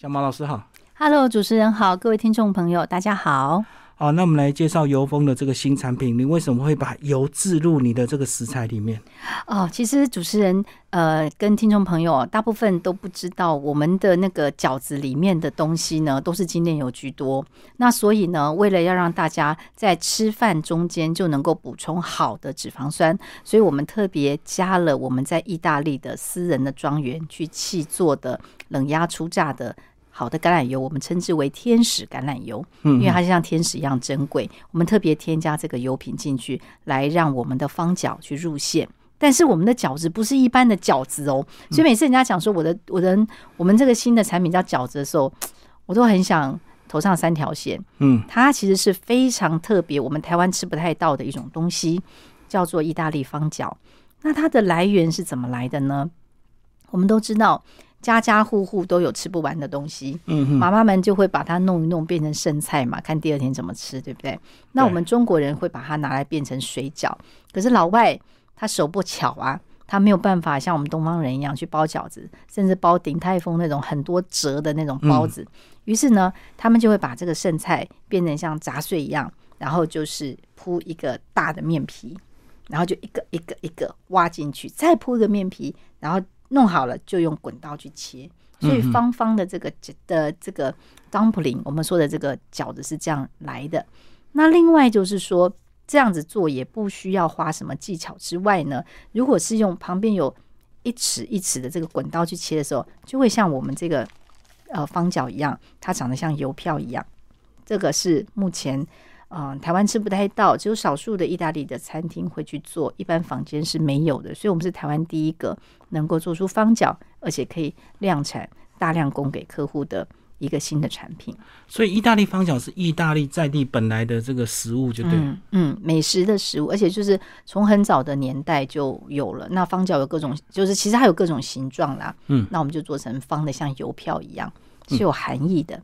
小马老师好，Hello，主持人好，各位听众朋友，大家好。好，那我们来介绍油封的这个新产品。你为什么会把油置入你的这个食材里面？哦，其实主持人呃跟听众朋友大部分都不知道，我们的那个饺子里面的东西呢都是精炼油居多。那所以呢，为了要让大家在吃饭中间就能够补充好的脂肪酸，所以我们特别加了我们在意大利的私人的庄园去砌做的冷压初榨的。好的橄榄油，我们称之为天使橄榄油，因为它就像天使一样珍贵。我们特别添加这个油品进去，来让我们的方饺去入馅。但是我们的饺子不是一般的饺子哦，所以每次人家讲说我的我的我们这个新的产品叫饺子的时候，我都很想头上三条线。嗯，它其实是非常特别，我们台湾吃不太到的一种东西，叫做意大利方饺。那它的来源是怎么来的呢？我们都知道。家家户户都有吃不完的东西，嗯妈妈们就会把它弄一弄变成剩菜嘛，看第二天怎么吃，对不对？那我们中国人会把它拿来变成水饺，可是老外他手不巧啊，他没有办法像我们东方人一样去包饺子，甚至包鼎泰丰那种很多折的那种包子。于是呢，他们就会把这个剩菜变成像杂碎一样，然后就是铺一个大的面皮，然后就一个一个一个挖进去，再铺一个面皮，然后。弄好了就用滚刀去切，所以方方的这个的这个 dumpling，我们说的这个饺子是这样来的。那另外就是说，这样子做也不需要花什么技巧之外呢，如果是用旁边有一尺一尺的这个滚刀去切的时候，就会像我们这个呃方角一样，它长得像邮票一样。这个是目前。嗯，台湾吃不太到，只有少数的意大利的餐厅会去做，一般房间是没有的。所以，我们是台湾第一个能够做出方角，而且可以量产、大量供给客户的一个新的产品。所以，意大利方角是意大利在地本来的这个食物，就对，嗯，美食的食物，而且就是从很早的年代就有了。那方角有各种，就是其实它有各种形状啦，嗯，那我们就做成方的，像邮票一样，是有含义的。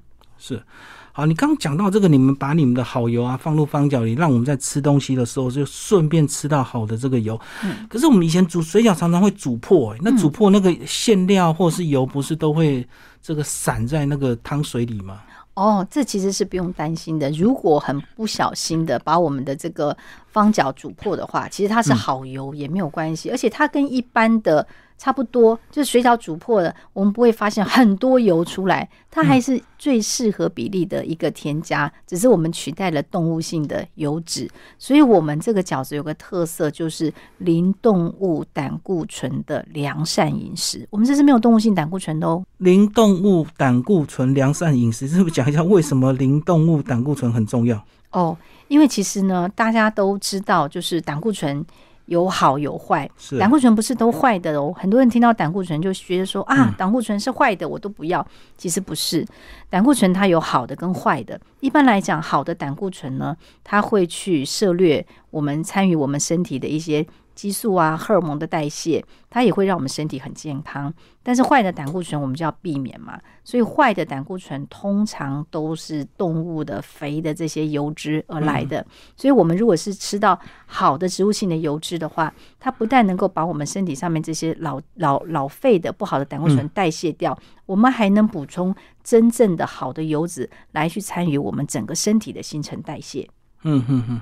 是。好，你刚讲到这个，你们把你们的好油啊放入方饺里，让我们在吃东西的时候就顺便吃到好的这个油。嗯，可是我们以前煮水饺常常会煮破，那煮破那个馅料或是油，不是都会这个散在那个汤水里吗？哦，这其实是不用担心的。如果很不小心的把我们的这个方饺煮破的话，其实它是好油也没有关系，而且它跟一般的。差不多，就是水饺煮破了，我们不会发现很多油出来，它还是最适合比例的一个添加，只是我们取代了动物性的油脂，所以我们这个饺子有个特色，就是零动物胆固醇的良善饮食。我们这是没有动物性胆固醇的哦，零动物胆固醇良善饮食，是不是讲一下为什么零动物胆固醇很重要？哦，因为其实呢，大家都知道，就是胆固醇。有好有坏，胆固醇不是都坏的哦。很多人听到胆固醇就觉得说啊，胆固醇是坏的，我都不要。其实不是，胆固醇它有好的跟坏的。一般来讲，好的胆固醇呢，它会去涉略我们参与我们身体的一些。激素啊，荷尔蒙的代谢，它也会让我们身体很健康。但是坏的胆固醇我们就要避免嘛。所以坏的胆固醇通常都是动物的肥的这些油脂而来的。所以我们如果是吃到好的植物性的油脂的话，它不但能够把我们身体上面这些老老老废的不好的胆固醇代谢掉，我们还能补充真正的好的油脂来去参与我们整个身体的新陈代谢。嗯哼哼。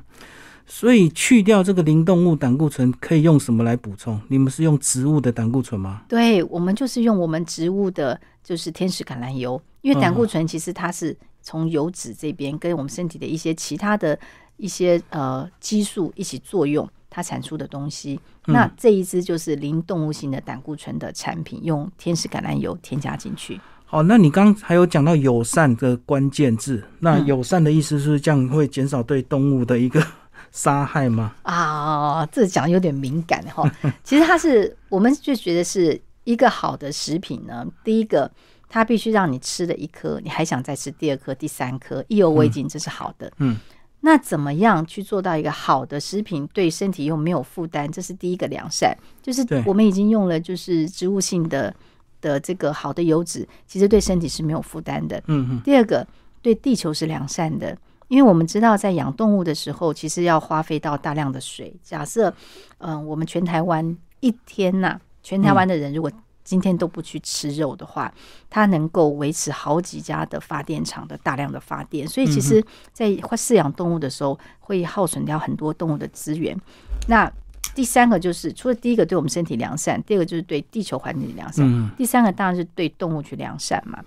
所以去掉这个零动物胆固醇，可以用什么来补充？你们是用植物的胆固醇吗？对，我们就是用我们植物的，就是天使橄榄油。因为胆固醇其实它是从油脂这边跟我们身体的一些其他的一些呃激素一起作用，它产出的东西。那这一支就是零动物性的胆固醇的产品，用天使橄榄油添加进去。好，那你刚还有讲到友善的关键字，那友善的意思是这样会减少对动物的一个。杀害吗？啊，这讲有点敏感哈。其实它是，我们就觉得是一个好的食品呢。第一个，它必须让你吃了一颗，你还想再吃第二颗、第三颗，意犹未尽，这是好的。嗯，那怎么样去做到一个好的食品，对身体又没有负担？这是第一个良善，就是我们已经用了就是植物性的的这个好的油脂，其实对身体是没有负担的。嗯嗯。第二个，对地球是良善的。因为我们知道，在养动物的时候，其实要花费到大量的水。假设，嗯，我们全台湾一天呐，全台湾的人如果今天都不去吃肉的话，它能够维持好几家的发电厂的大量的发电。所以其实，在饲养动物的时候，会耗损掉很多动物的资源。那第三个就是，除了第一个对我们身体良善，第二个就是对地球环境良善，第三个当然是对动物去良善嘛。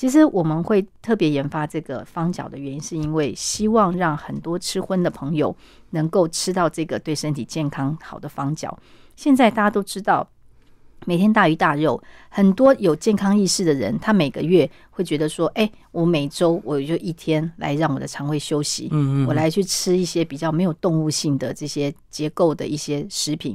其实我们会特别研发这个方角的原因，是因为希望让很多吃荤的朋友能够吃到这个对身体健康好的方角。现在大家都知道，每天大鱼大肉，很多有健康意识的人，他每个月会觉得说：“哎，我每周我就一天来让我的肠胃休息，嗯嗯，我来去吃一些比较没有动物性的这些结构的一些食品。”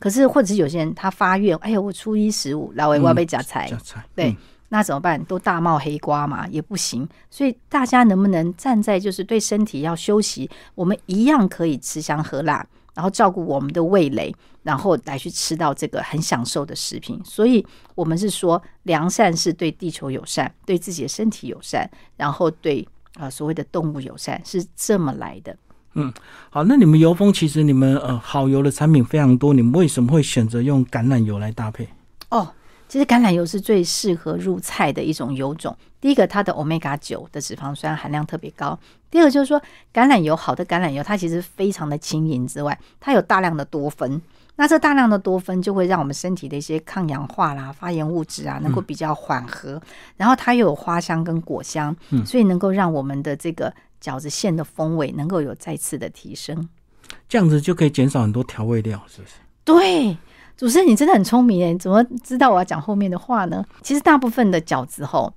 可是，或者是有些人他发愿：“哎呀，我初一十五来我要被夹菜，夹菜，对。”那怎么办？都大冒黑瓜嘛，也不行。所以大家能不能站在就是对身体要休息，我们一样可以吃香喝辣，然后照顾我们的味蕾，然后来去吃到这个很享受的食品。所以我们是说，良善是对地球友善，对自己的身体友善，然后对啊所谓的动物友善，是这么来的。嗯，好，那你们油封其实你们呃好油的产品非常多，你们为什么会选择用橄榄油来搭配？哦。其实橄榄油是最适合入菜的一种油种。第一个，它的 omega 九的脂肪酸含量特别高；第二个，就是说橄榄油好的橄榄油，它其实非常的轻盈之外，它有大量的多酚。那这大量的多酚就会让我们身体的一些抗氧化啦、发炎物质啊，能够比较缓和。然后它又有花香跟果香，所以能够让我们的这个饺子馅的风味能够有再次的提升。这样子就可以减少很多调味料，是不是？对。主持人，你真的很聪明诶，怎么知道我要讲后面的话呢？其实大部分的饺子吼，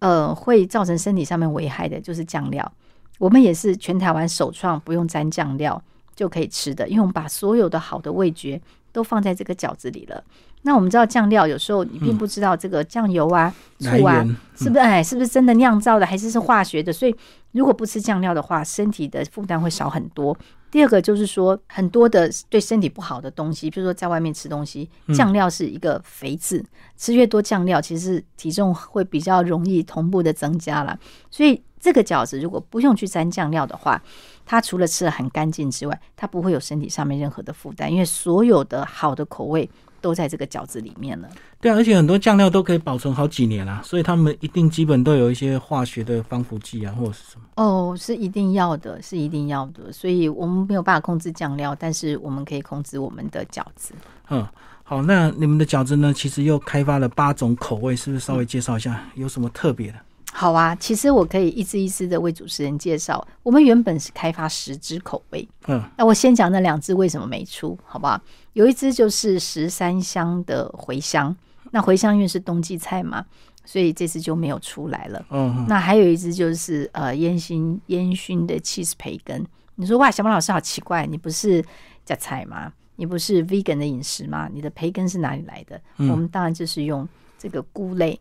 呃，会造成身体上面危害的，就是酱料。我们也是全台湾首创不用沾酱料就可以吃的，因为我们把所有的好的味觉都放在这个饺子里了。那我们知道酱料有时候你并不知道这个酱油啊、醋啊是不是哎是不是真的酿造的，还是是化学的？所以如果不吃酱料的话，身体的负担会少很多。第二个就是说，很多的对身体不好的东西，比如说在外面吃东西，酱料是一个肥字，吃越多酱料，其实体重会比较容易同步的增加了。所以这个饺子如果不用去沾酱料的话，它除了吃的很干净之外，它不会有身体上面任何的负担，因为所有的好的口味。都在这个饺子里面了。对啊，而且很多酱料都可以保存好几年啦，所以他们一定基本都有一些化学的防腐剂啊，或者是什么。哦，是一定要的，是一定要的。所以我们没有办法控制酱料，但是我们可以控制我们的饺子。嗯，好，那你们的饺子呢？其实又开发了八种口味，是不是稍微介绍一下有什么特别的？好啊，其实我可以一支一支的为主持人介绍。我们原本是开发十支口味，嗯，那我先讲那两支为什么没出，好不好？有一支就是十三香的茴香，那茴香因为是冬季菜嘛，所以这次就没有出来了。嗯，那还有一支就是呃烟熏烟熏的 cheese 培根。你说哇，小马老师好奇怪，你不是加菜吗？你不是 vegan 的饮食吗？你的培根是哪里来的？我们当然就是用这个菇类。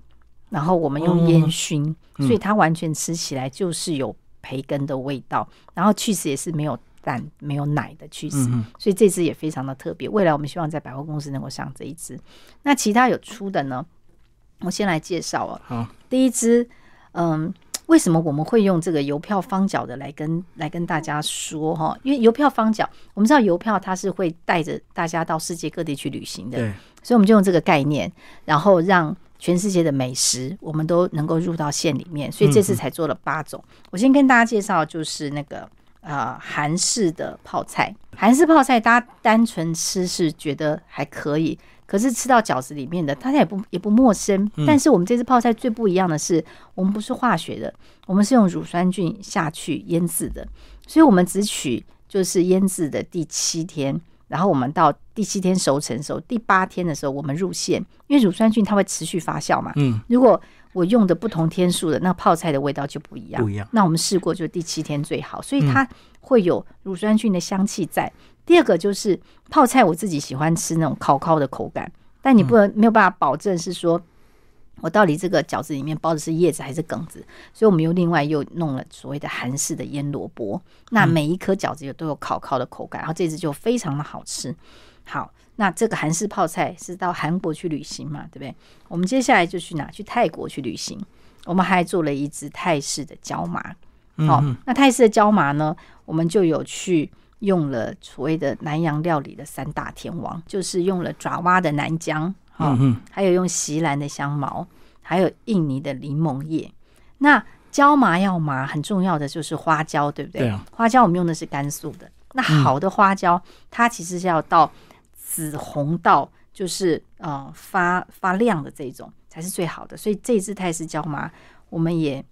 然后我们用烟熏，所以它完全吃起来就是有培根的味道。然后去死也是没有蛋、没有奶的去死，所以这只也非常的特别。未来我们希望在百货公司能够上这一只。那其他有出的呢？我先来介绍哦。好，第一只，嗯，为什么我们会用这个邮票方角的来跟来跟大家说哈？因为邮票方角，我们知道邮票它是会带着大家到世界各地去旅行的，所以我们就用这个概念，然后让。全世界的美食，我们都能够入到县里面，所以这次才做了八种。我先跟大家介绍，就是那个呃韩式的泡菜。韩式泡菜，大家单纯吃是觉得还可以，可是吃到饺子里面的，大家也不也不陌生。但是我们这次泡菜最不一样的是，我们不是化学的，我们是用乳酸菌下去腌制的，所以我们只取就是腌制的第七天。然后我们到第七天熟成的时候，第八天的时候我们入馅，因为乳酸菌它会持续发酵嘛。嗯。如果我用的不同天数的，那泡菜的味道就不一样。不一样。那我们试过，就第七天最好，所以它会有乳酸菌的香气在。第二个就是泡菜，我自己喜欢吃那种烤烤的口感，但你不能没有办法保证是说。我到底这个饺子里面包的是叶子还是梗子？所以我们又另外又弄了所谓的韩式的腌萝卜。那每一颗饺子有都有烤烤的口感，然后这只就非常的好吃。好，那这个韩式泡菜是到韩国去旅行嘛，对不对？我们接下来就去哪？去泰国去旅行。我们还做了一只泰式的椒麻。好，那泰式的椒麻呢，我们就有去用了所谓的南洋料理的三大天王，就是用了爪哇的南姜。哈、嗯哼，还有用锡兰的香茅，还有印尼的柠檬叶。那椒麻要麻，很重要的就是花椒，对不对？对啊花椒我们用的是甘肃的。那好的花椒，它其实是要到紫红到就是呃发发亮的这种才是最好的。所以这一支泰式椒麻，我们也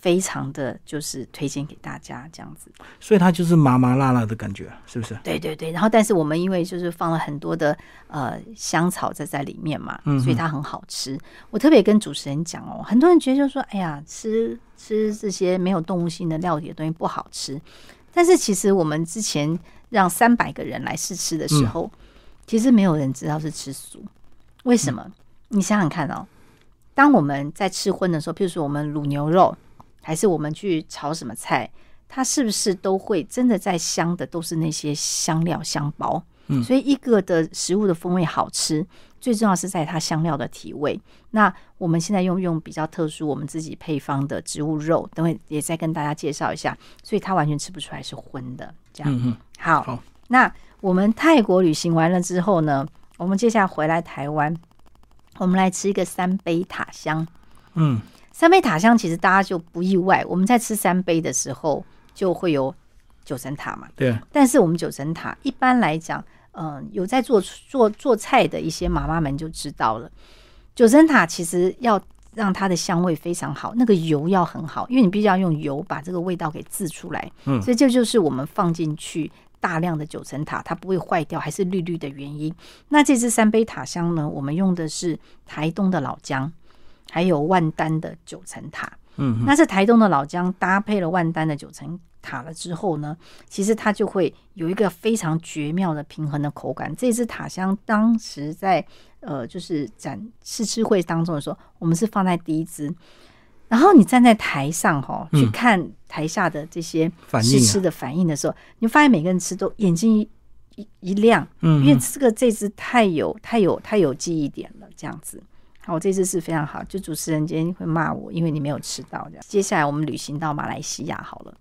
非常的就是推荐给大家这样子。所以它就是麻麻辣辣的感觉，是不是？对对对，然后但是我们因为就是放了很多的呃香草在在里面嘛，嗯所以它很好吃。我特别跟主持人讲哦，很多人觉得就说，哎呀，吃吃这些没有动物性的料理的东西不好吃。但是其实我们之前让三百个人来试吃的时候，其实没有人知道是吃素。为什么？你想想看哦，当我们在吃荤的时候，譬如说我们卤牛肉，还是我们去炒什么菜，它是不是都会真的在香的都是那些香料香包？嗯所以一个的食物的风味好吃，最重要是在它香料的体味。那我们现在用用比较特殊我们自己配方的植物肉，等会也再跟大家介绍一下，所以它完全吃不出来是荤的。这样、嗯哼，好，好那我们泰国旅行完了之后呢，我们接下来回来台湾，我们来吃一个三杯塔香。嗯，三杯塔香其实大家就不意外，我们在吃三杯的时候就会有九层塔嘛。对啊，但是我们九层塔一般来讲，嗯、有在做做做菜的一些妈妈们就知道了，九层塔其实要让它的香味非常好，那个油要很好，因为你必须要用油把这个味道给制出来。嗯所以这就是我们放进去大量的九层塔，它不会坏掉，还是绿绿的原因。那这支三杯塔香呢，我们用的是台东的老姜，还有万丹的九层塔。嗯，那是台东的老姜搭配了万丹的九层塔了之后呢，其实它就会有一个非常绝妙的平衡的口感。这支塔香当时在呃就是展试吃会当中的时候，我们是放在第一支。然后你站在台上哈、去嗯看台下的这些试吃的反应的时候，你会发现每个人吃都眼睛一一一亮，因为这个这支太有太有太有记忆点了，这样子。好，我这次是非常好，就主持人今天会骂我，因为你没有吃到。接下来我们旅行到马来西亚好了。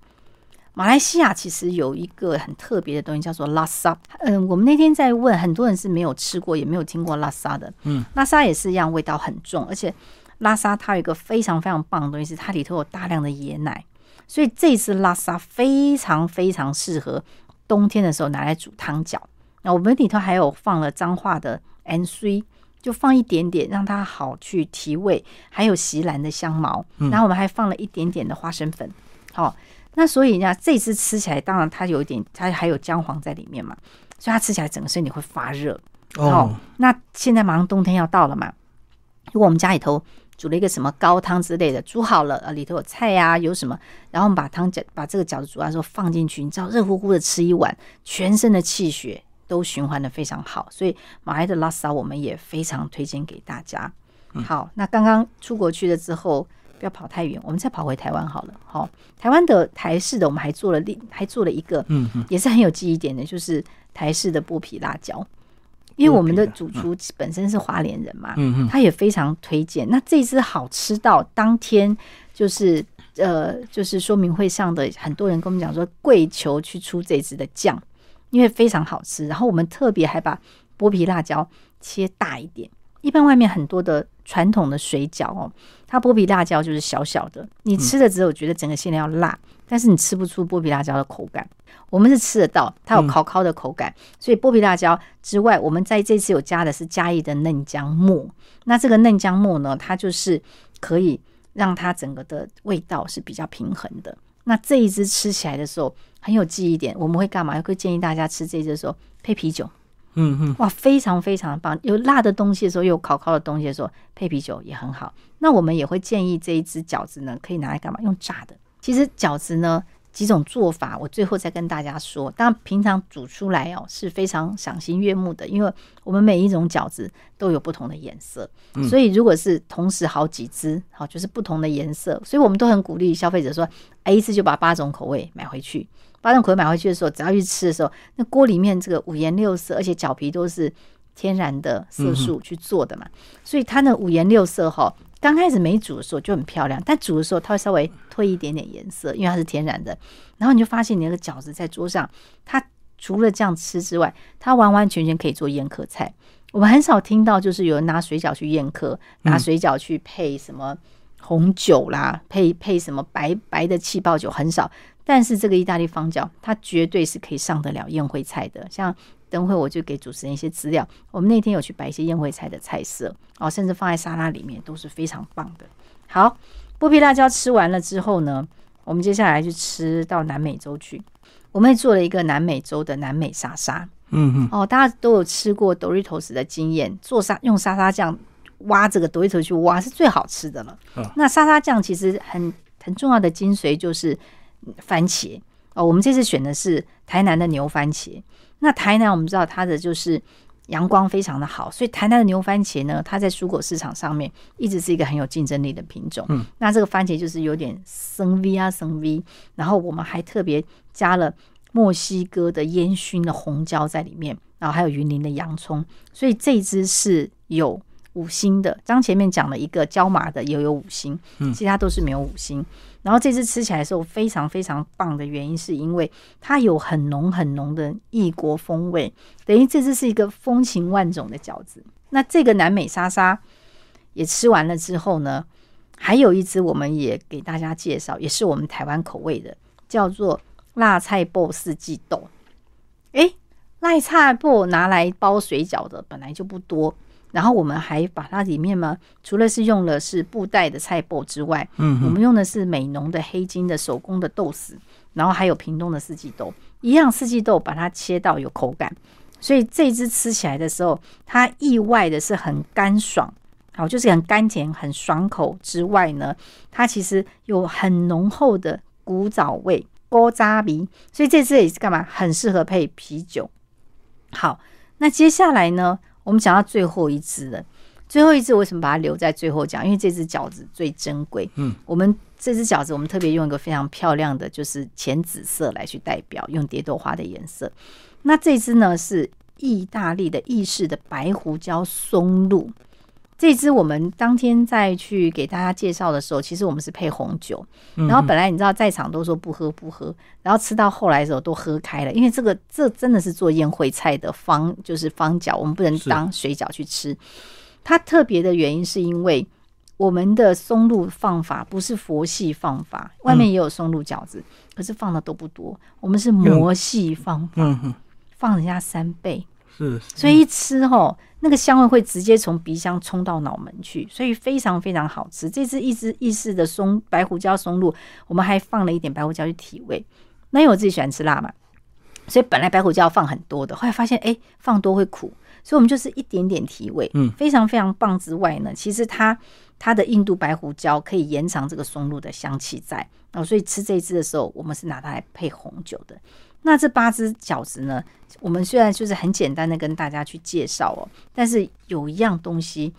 马来西亚其实有一个很特别的东西，叫做拉萨。嗯，我们那天在问，很多人是没有吃过，也没有听过拉萨的。嗯，拉萨也是一样，味道很重，而且拉萨它有一个非常非常棒的东西，是它里头有大量的椰奶，所以这次拉萨非常非常适合冬天的时候拿来煮汤饺。那我们里头还有放了彰化的 N C，就放一点点，让它好去提味，还有席兰的香茅，然后我们还放了一点点的花生粉。好、那所以呢，这次吃起来，当然它有一点，它还有姜黄在里面嘛，所以它吃起来整个身体会发热。哦，那现在马上冬天要到了嘛，如果我们家里头煮了一个什么高汤之类的，煮好了，呃，里头有菜呀、有什么，然后我们把汤饺把这个饺子煮完之后放进去，你知道热乎乎的吃一碗，全身的气血都循环的非常好，所以马来的拉萨我们也非常推荐给大家。好，那刚刚出国去了之后。不要跑太远，我们再跑回台湾好了。好，台湾的台式的我们还做了另还做了一个，也是很有记忆点的，就是台式的剥皮辣椒。因为我们的主厨本身是花莲人嘛，他也非常推荐。那这支好吃到当天就是呃，就是说明会上的很多人跟我们讲说，跪求去出这支的酱，因为非常好吃。然后我们特别还把剥皮辣椒切大一点。一般外面很多的传统的水饺哦，它剥皮辣椒就是小小的，你吃了之后觉得整个馅料辣，但是你吃不出剥皮辣椒的口感。我们是吃得到，它有烤烤的口感，所以剥皮辣椒之外，我们在这次有加的是嘉义的嫩姜末。那这个嫩姜末呢，它就是可以让它整个的味道是比较平衡的。那这一只吃起来的时候很有记忆点，我们会干嘛？会建议大家吃这一支的时候配啤酒，嗯嗯，哇，非常非常棒！有辣的东西的时候，有烤烤的东西的时候，配啤酒也很好。那我们也会建议这一只饺子呢，可以拿来干嘛？用炸的。其实饺子呢，几种做法，我最后再跟大家说。当然，平常煮出来哦是非常赏心悦目的，因为我们每一种饺子都有不同的颜色，所以如果是同时好几只，好就是不同的颜色，所以我们都很鼓励消费者说，哎，一次就把八种口味买回去。八种口味买回去的时候，只要去吃的时候，那锅里面这个五颜六色，而且饺皮都是天然的色素去做的嘛，所以它那五颜六色哈。刚开始没煮的时候就很漂亮，但煮的时候它会稍微褪一点点颜色，因为它是天然的。然后你就发现你那个饺子在桌上，它除了这样吃之外，它完完全全可以做宴客菜。我们很少听到就是有人拿水饺去宴客，拿水饺去配什么红酒啦，配配什么白白的气泡酒很少。但是这个意大利方饺，它绝对是可以上得了宴会菜的。像等会我就给主持人一些资料，我们那天有去摆一些宴会菜的菜色哦，甚至放在沙拉里面都是非常棒的。好，剥皮辣椒吃完了之后呢，我们接下来就吃到南美洲去。我们也做了一个南美洲的南美沙沙。嗯嗯，哦，大家都有吃过 Doritos 的经验，做沙用沙沙酱挖这个 Doritos 去挖是最好吃的了。那沙沙酱其实很很重要的精髓就是番茄哦。我们这次选的是台南的牛番茄。那台南我们知道它的就是阳光非常的好，所以台南的牛番茄呢，它在蔬果市场上面一直是一个很有竞争力的品种。嗯，那这个番茄就是有点生 V 啊生 V，然后我们还特别加了。墨西哥的烟熏的红椒在里面，然后还有云林的洋葱，所以这支是有五星的。刚前面讲了一个椒麻的也有五星，其他都是没有五星。然后这只吃起来的时候非常非常棒的原因，是因为它有很浓很浓的异国风味，等于这只是一个风情万种的饺子。那这个南美莎莎也吃完了之后呢，还有一只我们也给大家介绍，也是我们台湾口味的，叫做。辣菜脯四季豆，哎，辣菜布拿来包水饺的本来就不多，然后我们还把它里面嘛，除了是用了是布袋的菜脯之外，嗯，我们用的是美浓的黑金的手工的豆豉，然后还有屏东的四季豆，一样四季豆把它切到有口感，所以这只吃起来的时候，它意外的是很干爽，好，就是很甘甜、很爽口之外呢，它其实有很浓厚的古早味。锅渣鼻，所以这支也是干嘛？很适合配啤酒。好，那接下来呢？我们讲到最后一只了。最后一只为什么把它留在最后讲？因为这只饺子最珍贵。嗯，我们这只饺子，我们特别用一个非常漂亮的就是浅紫色来去代表，用蝶豆花的颜色。那这只呢是意大利的意式的白胡椒松露。这支我们当天再去给大家介绍的时候，其实我们是配红酒，然后本来你知道在场都说不喝不喝，然后吃到后来的时候都喝开了，因为这个这真的是做宴会菜的方，就是方饺，我们不能当水饺去吃。它特别的原因是因为我们的松露放法不是佛系放法，外面也有松露饺子，可是放的都不多，我们是魔系放法，放人家三倍。是，所以一吃吼，那个香味会直接从鼻腔冲到脑门去，所以非常非常好吃。这只一支意式的松白胡椒松露，我们还放了一点白胡椒去提味。那因为我自己喜欢吃辣嘛，所以本来白胡椒放很多的，后来发现哎，放多会苦，所以我们就是一点点提味，嗯，非常非常棒。之外呢，其实它它的印度白胡椒可以延长这个松露的香气在哦，所以吃这一支的时候，我们是拿它来配红酒的。那这八只饺子呢？我们虽然就是很简单的跟大家去介绍哦，但是有一样东西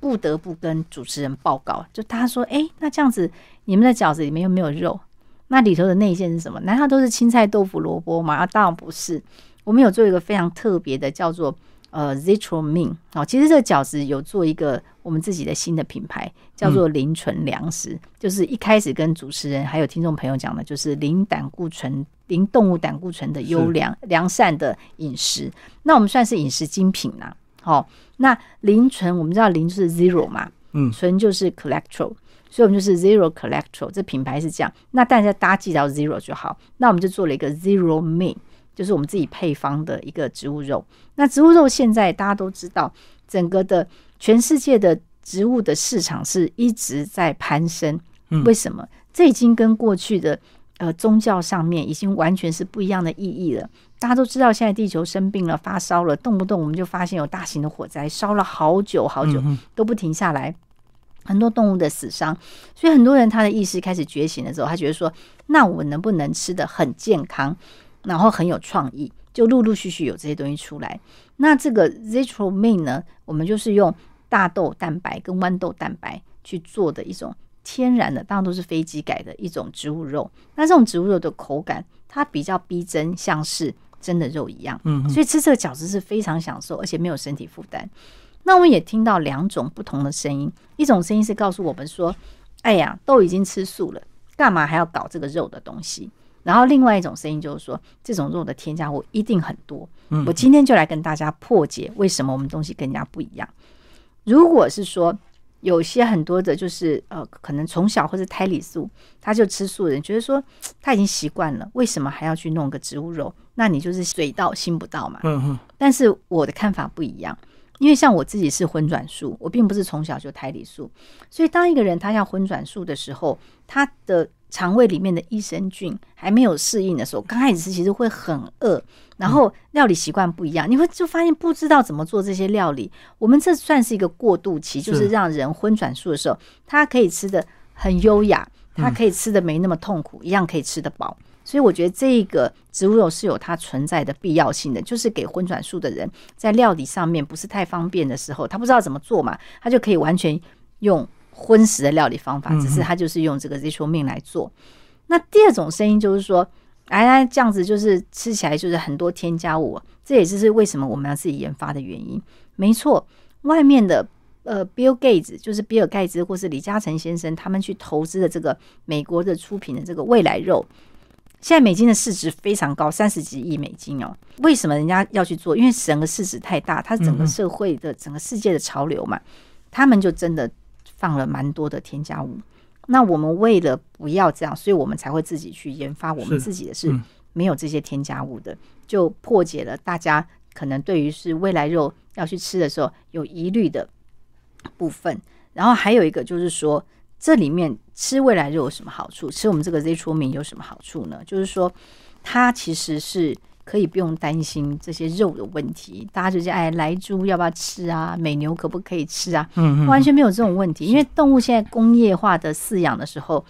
不得不跟主持人报告，就他说：“哎，那这样子你们的饺子里面又没有肉，那里头的内馅是什么？难道都是青菜、豆腐、萝卜吗？”啊，当然不是，我们有做一个非常特别的，叫做。呃，Zitro Min 哦，其实这个饺子有做一个我们自己的新的品牌，叫做零醇粮食。就是一开始跟主持人还有听众朋友讲的，就是零胆固醇、零动物胆固醇的优良良善的饮食。那我们算是饮食精品呐。好，那零醇我们知道零是 zero 嘛，嗯，醇就是 cholesterol，所以我们就是 zero cholesterol。这品牌是这样，那大家大家记到 zero 就好。那我们就做了一个 Zero Min。就是我们自己配方的一个植物肉。那植物肉现在大家都知道，整个的全世界的植物的市场是一直在攀升。为什么？这已经跟过去的呃宗教上面已经完全是不一样的意义了。大家都知道，现在地球生病了、发烧了，动不动我们就发现有大型的火灾，烧了好久好久都不停下来，很多动物的死伤。所以很多人他的意识开始觉醒的时候，他觉得说：那我能不能吃的很健康？然后很有创意，就陆陆续续有这些东西出来。那这个 Zero Main 呢，我们就是用大豆蛋白跟豌豆蛋白去做的一种天然的，当然都是飞机改的一种植物肉。那这种植物肉的口感，它比较逼真，像是真的肉一样。嗯，所以吃这个饺子是非常享受，而且没有身体负担。那我们也听到两种不同的声音，一种声音是告诉我们说：“哎呀，都已经吃素了，干嘛还要搞这个肉的东西？”然后另外一种声音就是说，这种肉的添加物一定很多。嗯我今天就来跟大家破解为什么我们东西跟人家不一样。如果是说有些很多的，就是呃，可能从小或者胎里素，他就吃素的人，觉得说他已经习惯了，为什么还要去弄个植物肉？那你就是水到心不到嘛。嗯哼但是我的看法不一样，因为像我自己是荤转素，我并不是从小就胎里素，所以当一个人他要荤转素的时候，他的肠胃里面的益生菌还没有适应的时候，刚开始其实会很饿，然后料理习惯不一样，你会就发现不知道怎么做这些料理。我们这算是一个过渡期，就是是让人荤转素的时候，他可以吃的很优雅，他可以吃的没那么痛苦，一样可以吃得饱。所以我觉得这个植物肉是有它存在的必要性的，就是给荤转素的人在料理上面不是太方便的时候，他不知道怎么做嘛，他就可以完全用荤食的料理方法，只是他就是用这个 Zero 命来做。那第二种声音就是说，哎，这样子就是吃起来就是很多添加物，这也就是为什么我们要自己研发的原因。没错，外面的呃，Bill Gates 就是比尔盖茨或是李嘉诚先生他们去投资的这个美国的出品的这个未来肉，现在美金的市值非常高，三十几亿美金哦。为什么人家要去做？因为整个市值太大，它整个社会的、整个世界的潮流嘛，他们就真的放了蛮多的添加物。那我们为了不要这样，所以我们才会自己去研发我们自己的是嗯没有这些添加物的，就破解了大家可能对于是未来肉要去吃的时候有疑虑的部分。然后还有一个就是说，这里面吃未来肉有什么好处？吃我们这个 Z 出名有什么好处呢？就是说，它其实是可以不用担心这些肉的问题。大家就是哎，来猪要不要吃啊？美牛可不可以吃啊？嗯嗯，完全没有这种问题，因为动物现在工业化的饲养的时候，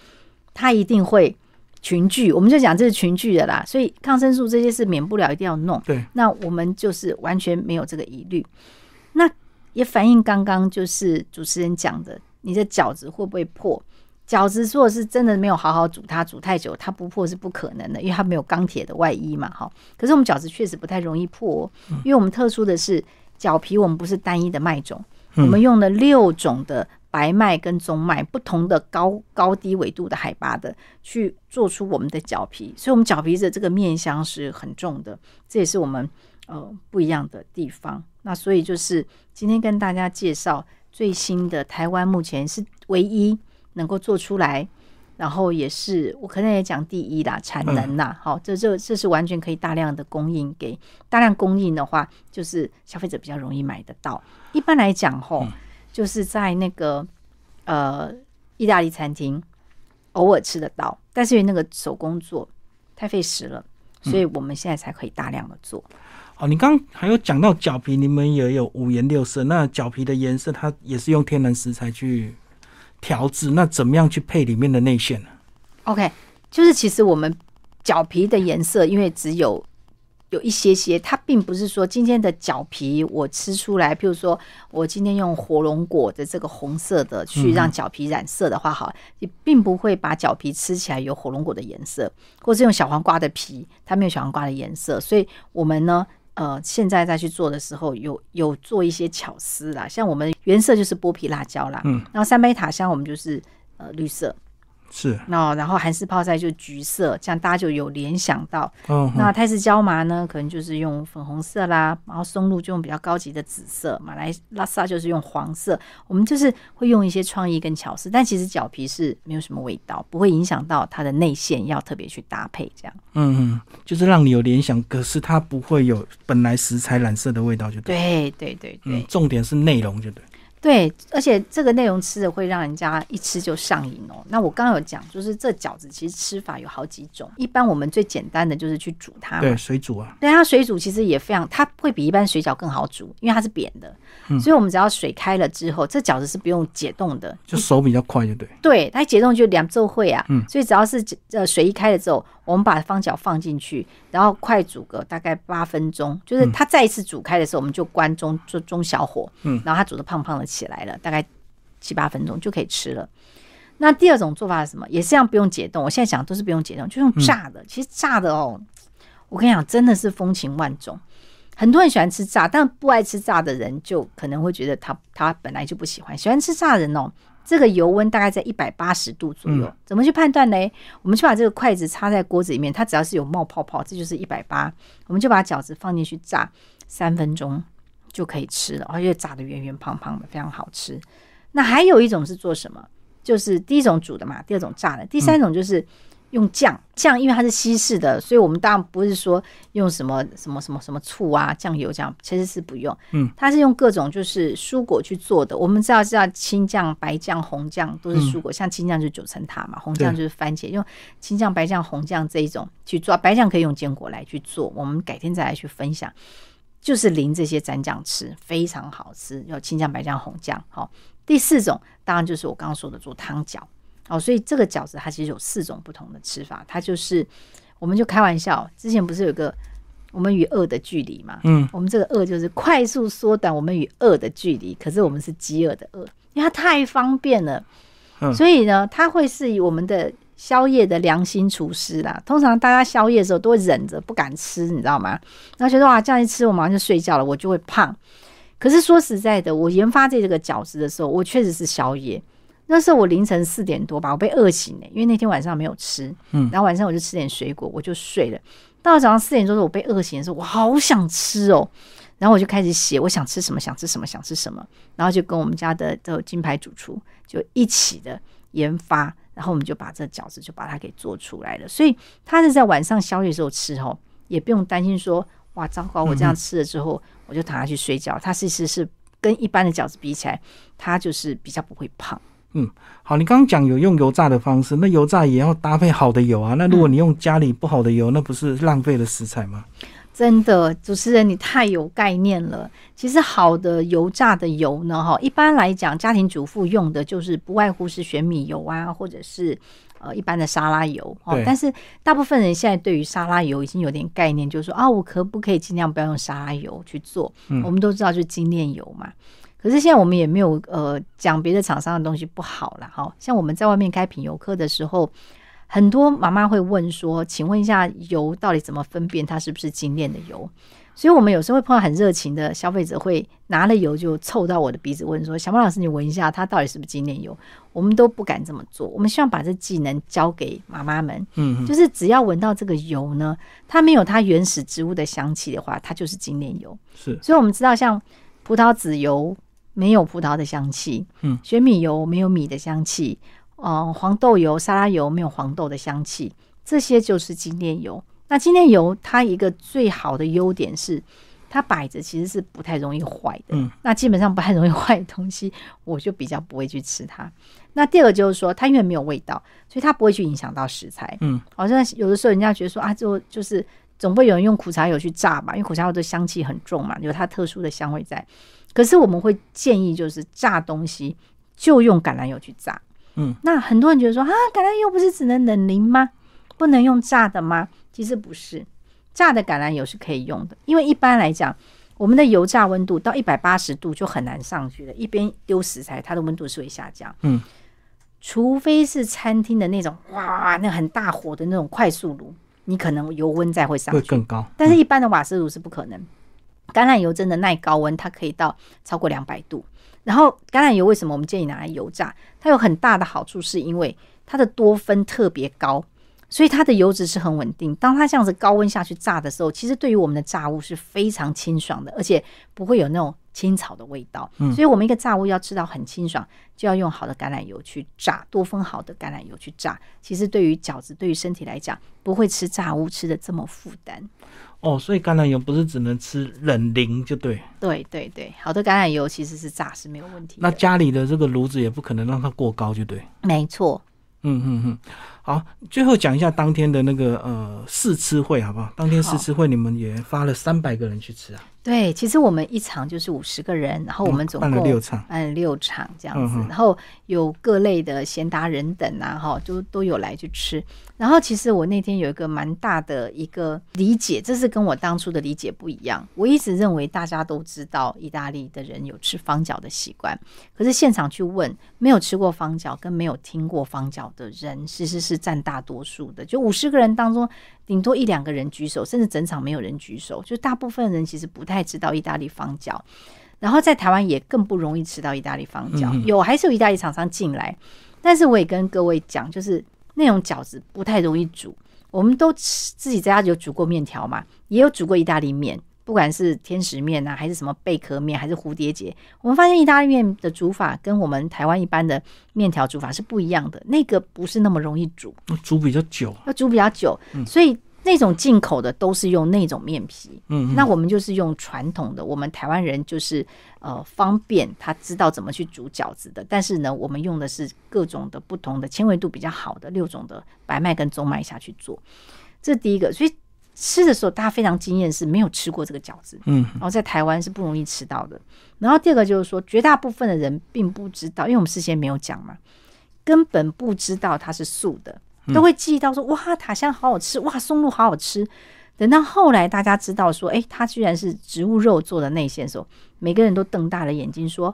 它一定会群聚，我们就讲这是群聚的啦，所以抗生素这些是免不了一定要弄。对，那我们就是完全没有这个疑虑。那也反映刚刚就是主持人讲的，你的饺子会不会破？饺子如果是真的没有好好煮它，煮太久它不破是不可能的，因为它没有钢铁的外衣嘛，哈。可是我们饺子确实不太容易破、哦，因为我们特殊的是饺皮，我们不是单一的麦种，我们用了六种的白麦跟中麦，不同的高高低纬度的海拔的，去做出我们的饺皮，所以我们饺皮的这个面香是很重的，这也是我们呃不一样的地方。那所以就是今天跟大家介绍最新的台湾目前是唯一能够做出来。然后也是，我可能也讲第一啦，产能啦，好、这这这是完全可以大量的供应给大量供应的话，就是消费者比较容易买得到。一般来讲，吼，就是在那个呃意大利餐厅偶尔吃得到，但是因为那个手工做太费时了，所以我们现在才可以大量的做。哦，你刚刚还有讲到脚皮，你们也有五颜六色。那脚皮的颜色，它也是用天然食材去调制。那怎么样去配里面的内馅呢？OK，就是其实我们饺皮的颜色，因为只有有一些些，它并不是说今天的饺皮我吃出来，譬如说我今天用火龙果的这个红色的去让饺皮染色的话，好，你并不会把饺皮吃起来有火龙果的颜色，或是用小黄瓜的皮，它没有小黄瓜的颜色，所以我们呢。呃，现在再去做的时候，有有做一些巧思啦，像我们原色就是剥皮辣椒啦，嗯，然后三杯塔香我们就是呃绿色，是，那然后韩式泡菜就橘色，这样大家就有联想到。嗯，那泰式椒麻呢，可能就是用粉红色啦，然后松露就用比较高级的紫色，马来拉萨就是用黄色。我们就是会用一些创意跟巧思，但其实饺皮是没有什么味道，不会影响到它的内馅，要特别去搭配这样。嗯嗯，就是让你有联想，可是它不会有本来食材染色的味道，就对。对对对对、嗯，重点是内容，就对。对，而且这个内容吃的会让人家一吃就上瘾哦。那我刚刚有讲，就是这饺子其实吃法有好几种，一般我们最简单的就是去煮它嘛。对，水煮啊，对它水煮其实也非常，它会比一般水饺更好煮，因为它是扁的，嗯所以我们只要水开了之后，这饺子是不用解冻的，就手比较快，就对。对，它解冻就两周会啊，嗯所以只要是呃水一开了之后，我们把方角放进去，然后快煮个大概八分钟，就是它再一次煮开的时候，我们就关中就中小火，嗯，然后它煮的胖胖的起来了，大概七八分钟就可以吃了。那第二种做法是什么？也是这样不用解冻，我现在想都是不用解冻，就用炸的。其实炸的哦，我跟你讲，真的是风情万种。很多人喜欢吃炸，但不爱吃炸的人就可能会觉得他他本来就不喜欢。喜欢吃炸的人哦，这个油温大概在一百八十度左右。怎么去判断呢？我们就把这个筷子插在锅子里面，它只要是有冒泡泡，这就是一百八。我们就把饺子放进去炸三分钟就可以吃了，而且炸的圆圆胖胖的，非常好吃。那还有一种是做什么？就是第一种煮的嘛，第二种炸的，第三种就是用酱酱，因为它是西式的，所以我们当然不是说用什么什么什么什么醋啊、酱油这样，其实是不用。嗯，它是用各种就是蔬果去做的。我们知道知道青酱、白酱、红酱都是蔬果，像青酱就是九层塔嘛，红酱就是番茄，用青酱、白酱、红酱这一种去做。白酱可以用坚果来去做，我们改天再来去分享。就是淋这些蘸酱吃，非常好吃，有青酱、白酱、红酱。好，第四种当然就是我刚刚说的做汤饺。哦，所以这个饺子它其实有四种不同的吃法。它就是，我们就开玩笑，之前不是有个我们与饿的距离嘛？嗯，我们这个饿就是快速缩短我们与饿的距离。可是我们是饥饿的饿，因为它太方便了。嗯，所以呢，它会是以我们的。宵夜的良心厨师啦，通常大家宵夜的时候都会忍着不敢吃，你知道吗？然后觉得哇，这样一吃我马上就睡觉了，我就会胖。可是说实在的，我研发这个饺子的时候，我确实是宵夜。那时候我凌晨四点多吧，我被饿醒了，因为那天晚上没有吃，嗯，然后晚上我就吃点水果，我就睡了。到了早上四点多的时候，我被饿醒的时候，我好想吃哦，然后我就开始写，我想吃什么，想吃什么，想吃什么，然后就跟我们家的的金牌主厨就一起的研发。然后我们就把这饺子就把它给做出来了，所以他是在晚上宵夜时候吃哦，也不用担心说哇糟糕，我这样吃了之后我就躺下去睡觉。它其实是跟一般的饺子比起来，它就是比较不会胖。嗯，好，你刚刚讲有用油炸的方式，那油炸也要搭配好的油啊。那如果你用家里不好的油，那不是浪费了食材吗？真的，主持人你太有概念了。其实好的油炸的油呢，哈，一般来讲，家庭主妇用的就是不外乎是玄米油啊，或者是呃一般的沙拉油。哦，但是大部分人现在对于沙拉油已经有点概念，就是说啊，我可不可以尽量不要用沙拉油去做？我们都知道就是精炼油嘛。可是现在我们也没有呃讲别的厂商的东西不好了。哈，像我们在外面开品油课的时候。很多妈妈会问说：“请问一下，油到底怎么分辨它是不是精炼的油？”所以，我们有时候会碰到很热情的消费者，会拿了油就凑到我的鼻子问说：“小猫老师，你闻一下，它到底是不是精炼油？”我们都不敢这么做。我们希望把这技能交给妈妈们。嗯，就是只要闻到这个油呢，它没有它原始植物的香气的话，它就是精炼油。是，所以我们知道，像葡萄籽油没有葡萄的香气，嗯，玄米油没有米的香气。哦，黄豆油、沙拉油没有黄豆的香气，这些就是精炼油。那精炼油它一个最好的优点是，它摆着其实是不太容易坏的。嗯，那基本上不太容易坏的东西，我就比较不会去吃它。那第二个就是说，它因为没有味道，所以它不会去影响到食材。嗯，好像有的时候人家觉得说啊，就就是总会有人用苦茶油去炸吧，因为苦茶油的香气很重嘛，有它特殊的香味在。可是我们会建议，就是炸东西就用橄榄油去炸。嗯，那很多人觉得说啊，橄榄油不是只能冷淋吗？不能用炸的吗？其实不是，炸的橄榄油是可以用的，因为一般来讲，我们的油炸温度到一百八十度就很难上去了，一边丢食材，它的温度是会下降。嗯，除非是餐厅的那种哇，那很大火的那种快速炉，你可能油温再会上去，会更高。但是一般的瓦斯炉是不可能。橄榄油真的耐高温，它可以到超过两百度。然后橄榄油为什么我们建议拿来油炸？它有很大的好处，是因为它的多酚特别高，所以它的油脂是很稳定。当它这样子高温下去炸的时候，其实对于我们的炸物是非常清爽的，而且不会有那种青草的味道。嗯，所以我们一个炸物要吃到很清爽，就要用好的橄榄油去炸，多分好的橄榄油去炸。其实对于饺子，对于身体来讲，不会吃炸物吃的这么负担。哦，所以橄榄油不是只能吃冷凝就对。对对对，好的橄榄油其实是炸是没有问题。那家里的这个炉子也不可能让它过高就对。没错。嗯嗯嗯，好，最后讲一下当天的那个呃试吃会好不好？当天试吃会你们也发了三百个人去吃啊。对，其实我们一场就是五十个人，然后我们总共办了六场，办了六场这样子，然后有各类的闲达人等啊，哈，都都有来去吃。然后其实我那天有一个蛮大的一个理解，这是跟我当初的理解不一样。我一直认为大家都知道意大利的人有吃方饺的习惯，可是现场去问没有吃过方饺跟没有听过方饺的人，其实是占大多数的。就五十个人当中，顶多一两个人举手，甚至整场没有人举手，就大部分人其实不太。太知道意大利方饺，然后在台湾也更不容易吃到意大利方饺，嗯嗯有还是有意大利厂商进来，但是我也跟各位讲，就是那种饺子不太容易煮。我们都吃自己在家有煮过面条嘛，也有煮过意大利面，不管是天使面啊，还是什么贝壳面，还是蝴蝶结，我们发现意大利面的煮法跟我们台湾一般的面条煮法是不一样的，那个不是那么容易煮，煮比较久，要煮比较久，所以那种进口的都是用那种面皮，嗯，那我们就是用传统的，我们台湾人就是呃方便，他知道怎么去煮饺子的。但是呢，我们用的是各种的不同的纤维度比较好的六种的白麦跟中麦下去做，这是第一个。所以吃的时候大家非常惊艳，是没有吃过这个饺子，嗯，然后在台湾是不容易吃到的。然后第二个就是说，绝大部分的人并不知道，因为我们事先没有讲嘛，根本不知道它是素的，都会记忆到说哇塔香好好吃，哇松露好好吃。等到后来大家知道说，哎、它居然是植物肉做的内馅的时候，每个人都瞪大了眼睛说：“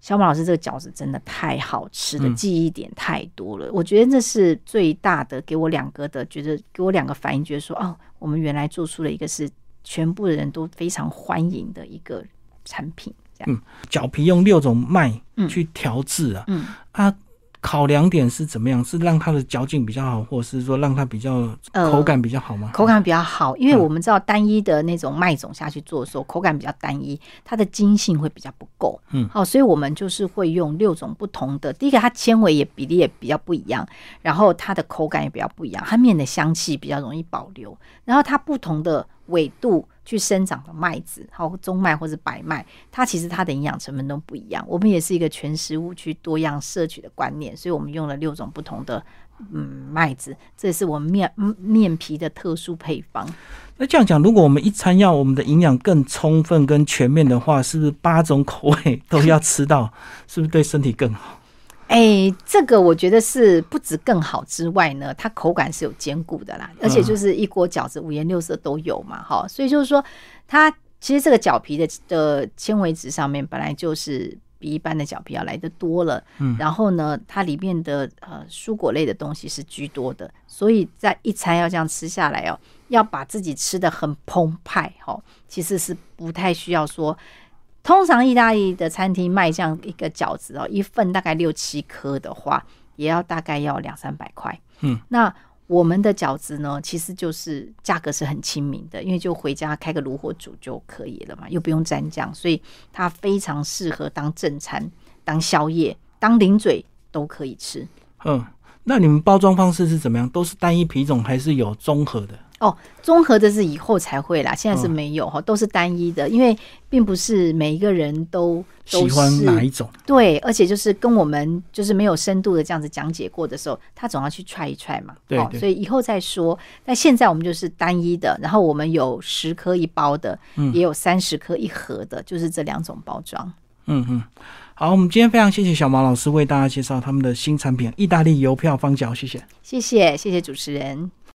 小马老师，这个饺子真的太好吃了，嗯记忆点太多了。我觉得这是最大的给我两个的，觉得给我两个反应，觉得说哦，我们原来做出了一个是全部的人都非常欢迎的一个产品，这样。饺皮用六种麦嗯去调制啊，嗯啊，考量点是怎么样？是让它的嚼劲比较好，或者是说让它比较呃口感比较好吗？口感比较好，因为嗯我们知道单一的那种麦种下去做的时候，口感比较单一，它的筋性会比较不够。嗯好，所以我们就是会用六种不同的。第一个，它纤维也比例也比较不一样，然后它的口感也比较不一样，它面的香气比较容易保留，然后它不同的纬度去生长的麦子，好中麦或者白麦，它其实它的营养成分都不一样。我们也是一个全食物去多样摄取的观念，所以我们用了六种不同的嗯麦子，这也是我们面面皮的特殊配方。那这样讲，如果我们一餐要我们的营养更充分、跟全面的话，是不是八种口味都要吃到？是不是对身体更好？哎，这个我觉得是不止更好之外呢，它口感是有兼顾的啦，而且就是一锅饺子五颜六色都有嘛，哈，所以就是说它其实这个饺皮的的纤维质上面本来就是比一般的饺皮要来的多了，嗯然后呢，它里面的呃蔬果类的东西是居多的，所以在一餐要这样吃下来哦，要把自己吃的很澎湃哈，其实是不太需要说。通常意大利的餐厅卖这样一个饺子哦，一份大概六七颗的话，也要大概要两三百块。嗯，那我们的饺子呢，其实就是价格是很亲民的，因为就回家开个炉火煮就可以了嘛，又不用蘸酱，所以它非常适合当正餐、当宵夜、当零嘴都可以吃。嗯，那你们包装方式是怎么样？都是单一品种，还是有综合的？哦，综合的是以后才会啦，现在是没有哈，都是单一的，因为并不是每一个人都都喜欢哪一种？对，而且就是跟我们就是没有深度的这样子讲解过的时候，他总要去踹一踹嘛。哦，对对所以以后再说。但现在我们就是单一的，然后我们有十颗一包的，嗯也有三十颗一盒的，就是这两种包装。嗯嗯。好，我们今天非常谢谢小毛老师为大家介绍他们的新产品——意大利邮票方角，谢谢。谢谢，谢谢主持人。